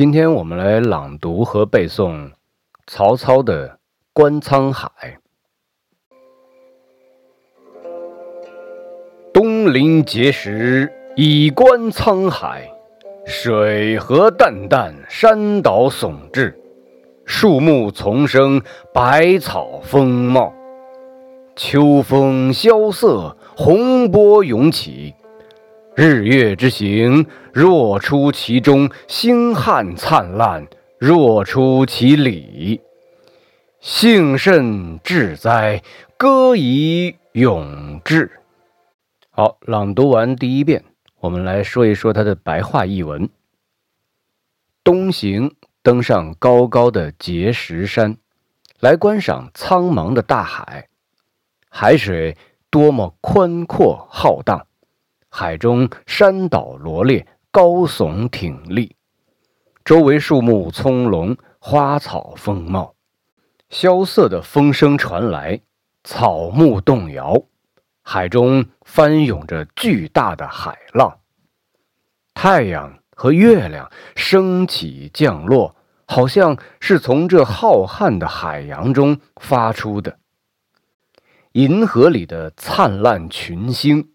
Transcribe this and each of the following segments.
今天我们来朗读和背诵曹操的《观沧海》。东临碣石，以观沧海。水何澹澹，山岛竦峙。树木丛生，百草丰茂。秋风萧瑟，洪波涌起。日月之行，若出其中；星汉灿烂，若出其里。幸甚至哉，歌以咏志。好，朗读完第一遍，我们来说一说它的白话译文。东行，登上高高的碣石山，来观赏苍茫的大海。海水多么宽阔浩荡！海中山岛罗列，高耸挺立，周围树木葱茏，花草丰茂。萧瑟的风声传来，草木动摇，海中翻涌着巨大的海浪。太阳和月亮升起降落，好像是从这浩瀚的海洋中发出的。银河里的灿烂群星。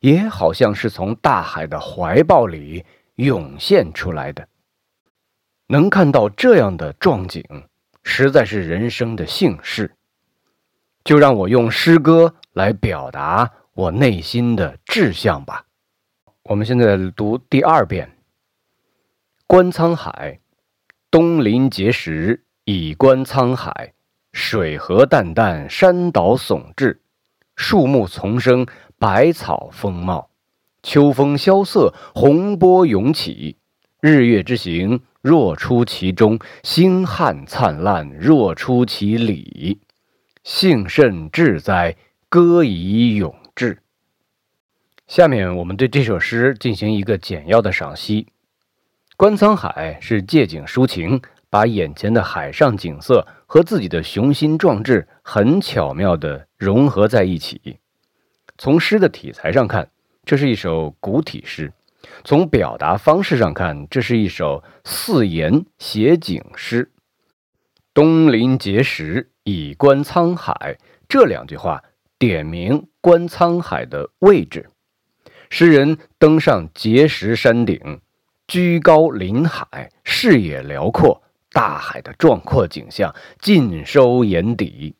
也好像是从大海的怀抱里涌现出来的。能看到这样的壮景，实在是人生的幸事。就让我用诗歌来表达我内心的志向吧。我们现在读第二遍《观沧海》：东临碣石，以观沧海。水何澹澹，山岛竦峙。树木丛生。百草丰茂，秋风萧瑟，洪波涌起。日月之行，若出其中；星汉灿烂，若出其里。幸甚至哉，歌以咏志。下面我们对这首诗进行一个简要的赏析。《观沧海》是借景抒情，把眼前的海上景色和自己的雄心壮志很巧妙地融合在一起。从诗的题材上看，这是一首古体诗；从表达方式上看，这是一首四言写景诗。东临碣石，以观沧海。这两句话点明观沧海的位置。诗人登上碣石山顶，居高临海，视野辽阔，大海的壮阔景象尽收眼底。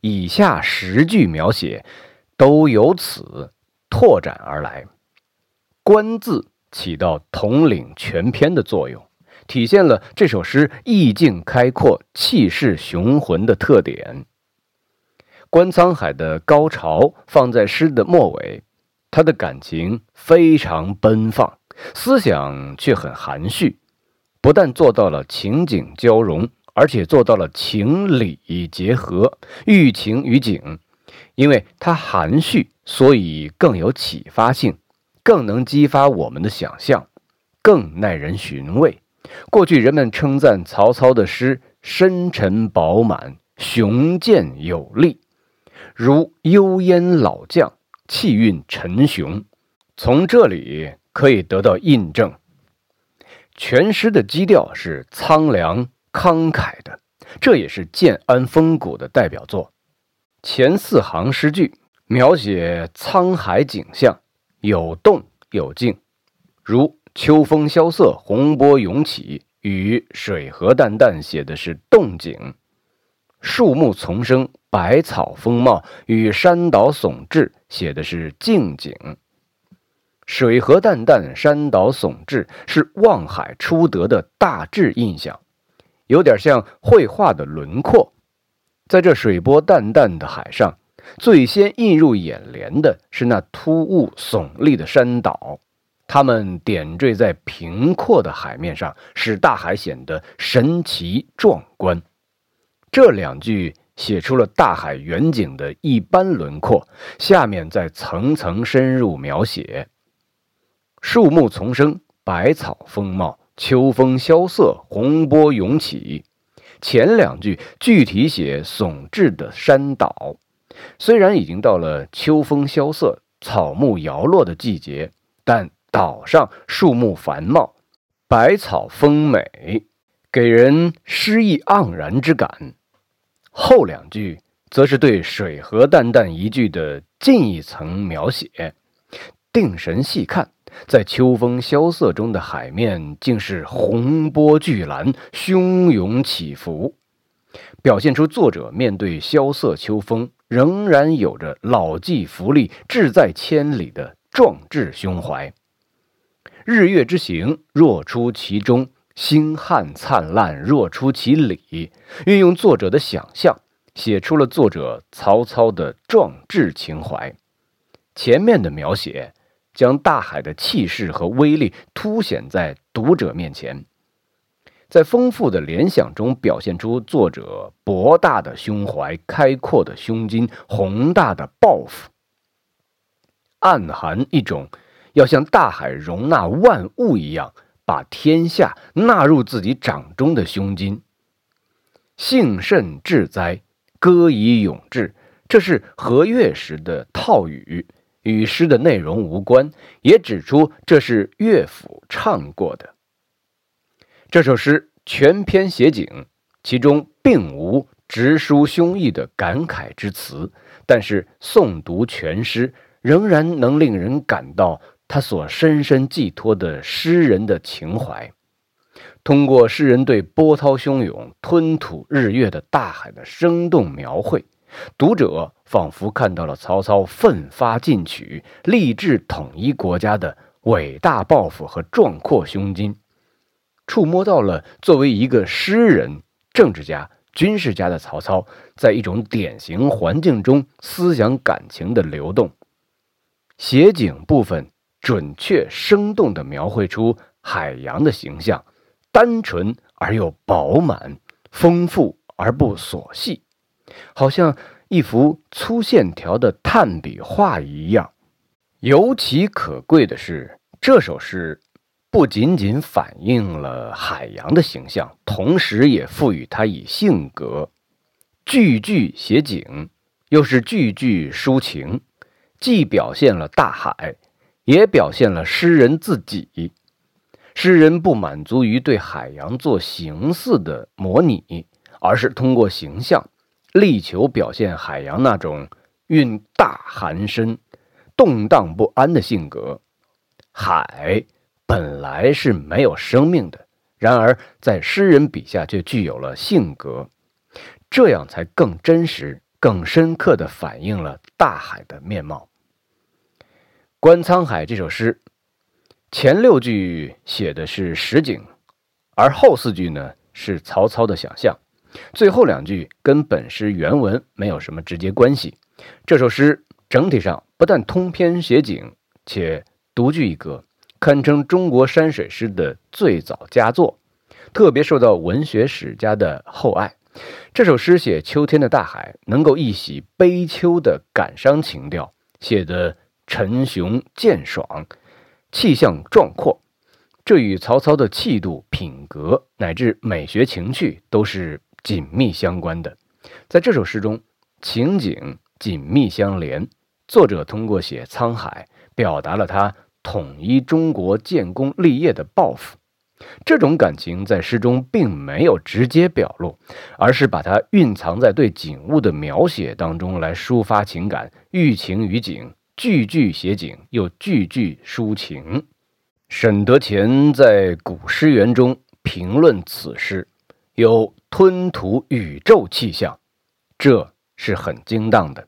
以下十句描写。都由此拓展而来，“观”字起到统领全篇的作用，体现了这首诗意境开阔、气势雄浑的特点。观沧海的高潮放在诗的末尾，他的感情非常奔放，思想却很含蓄，不但做到了情景交融，而且做到了情理结合，寓情于景。因为它含蓄，所以更有启发性，更能激发我们的想象，更耐人寻味。过去人们称赞曹操的诗深沉饱满、雄健有力，如幽烟老将，气韵沉雄。从这里可以得到印证。全诗的基调是苍凉慷慨的，这也是建安风骨的代表作。前四行诗句描写沧海景象，有动有静，如“秋风萧瑟，洪波涌起”与“水何澹澹”写的是动景，“树木丛生，百草丰茂”与“山岛竦峙”写的是静景，“水何澹澹，山岛竦峙”是望海出得的大致印象，有点像绘画的轮廓。在这水波淡淡的海上，最先映入眼帘的是那突兀耸立的山岛，它们点缀在平阔的海面上，使大海显得神奇壮观。这两句写出了大海远景的一般轮廓，下面再层层深入描写：树木丛生，百草丰茂，秋风萧瑟，洪波涌起。前两句具体写耸峙的山岛，虽然已经到了秋风萧瑟、草木摇落的季节，但岛上树木繁茂，百草丰美，给人诗意盎然之感。后两句则是对水河淡淡一句的近一层描写。定神细看，在秋风萧瑟中的海面竟是洪波巨澜，汹涌起伏，表现出作者面对萧瑟秋风仍然有着老骥伏枥，志在千里的壮志胸怀。日月之行，若出其中；星汉灿烂，若出其里。运用作者的想象，写出了作者曹操的壮志情怀。前面的描写。将大海的气势和威力凸显在读者面前，在丰富的联想中表现出作者博大的胸怀、开阔的胸襟、宏大的抱负，暗含一种要像大海容纳万物一样，把天下纳入自己掌中的胸襟。幸甚至哉，歌以咏志，这是和乐时的套语。与诗的内容无关，也指出这是乐府唱过的。这首诗全篇写景，其中并无直抒胸臆的感慨之词，但是诵读全诗，仍然能令人感到他所深深寄托的诗人的情怀。通过诗人对波涛汹涌、吞吐日月的大海的生动描绘。读者仿佛看到了曹操奋发进取、立志统一国家的伟大抱负和壮阔胸襟，触摸到了作为一个诗人、政治家、军事家的曹操，在一种典型环境中思想感情的流动。写景部分准确生动地描绘出海洋的形象，单纯而又饱满，丰富而不琐细。好像一幅粗线条的炭笔画一样。尤其可贵的是，这首诗不仅仅反映了海洋的形象，同时也赋予它以性格。句句写景，又是句句抒情，既表现了大海，也表现了诗人自己。诗人不满足于对海洋做形似的模拟，而是通过形象。力求表现海洋那种蕴大寒深、动荡不安的性格。海本来是没有生命的，然而在诗人笔下却具有了性格，这样才更真实、更深刻地反映了大海的面貌。《观沧海》这首诗，前六句写的是实景，而后四句呢是曹操的想象。最后两句跟本诗原文没有什么直接关系。这首诗整体上不但通篇写景，且独具一格，堪称中国山水诗的最早佳作，特别受到文学史家的厚爱。这首诗写秋天的大海，能够一洗悲秋的感伤情调，写得沉雄健爽，气象壮阔。这与曹操的气度、品格乃至美学情趣都是。紧密相关的，在这首诗中，情景紧密相连。作者通过写沧海，表达了他统一中国、建功立业的抱负。这种感情在诗中并没有直接表露，而是把它蕴藏在对景物的描写当中来抒发情感，寓情于景，句句写景，又句句抒情。沈德潜在《古诗源》中评论此诗。有吞吐宇宙气象，这是很精当的。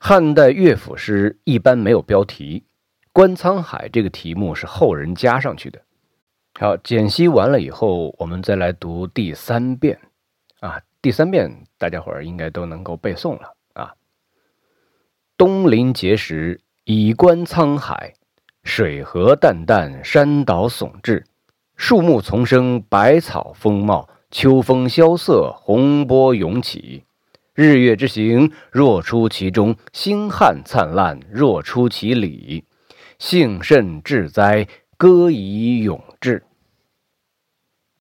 汉代乐府诗一般没有标题，《观沧海》这个题目是后人加上去的。好，解析完了以后，我们再来读第三遍。啊，第三遍大家伙儿应该都能够背诵了啊。东临碣石，以观沧海，水何澹澹，山岛竦峙。树木丛生，百草丰茂。秋风萧瑟，洪波涌起。日月之行，若出其中；星汉灿烂，若出其里。幸甚至哉，歌以咏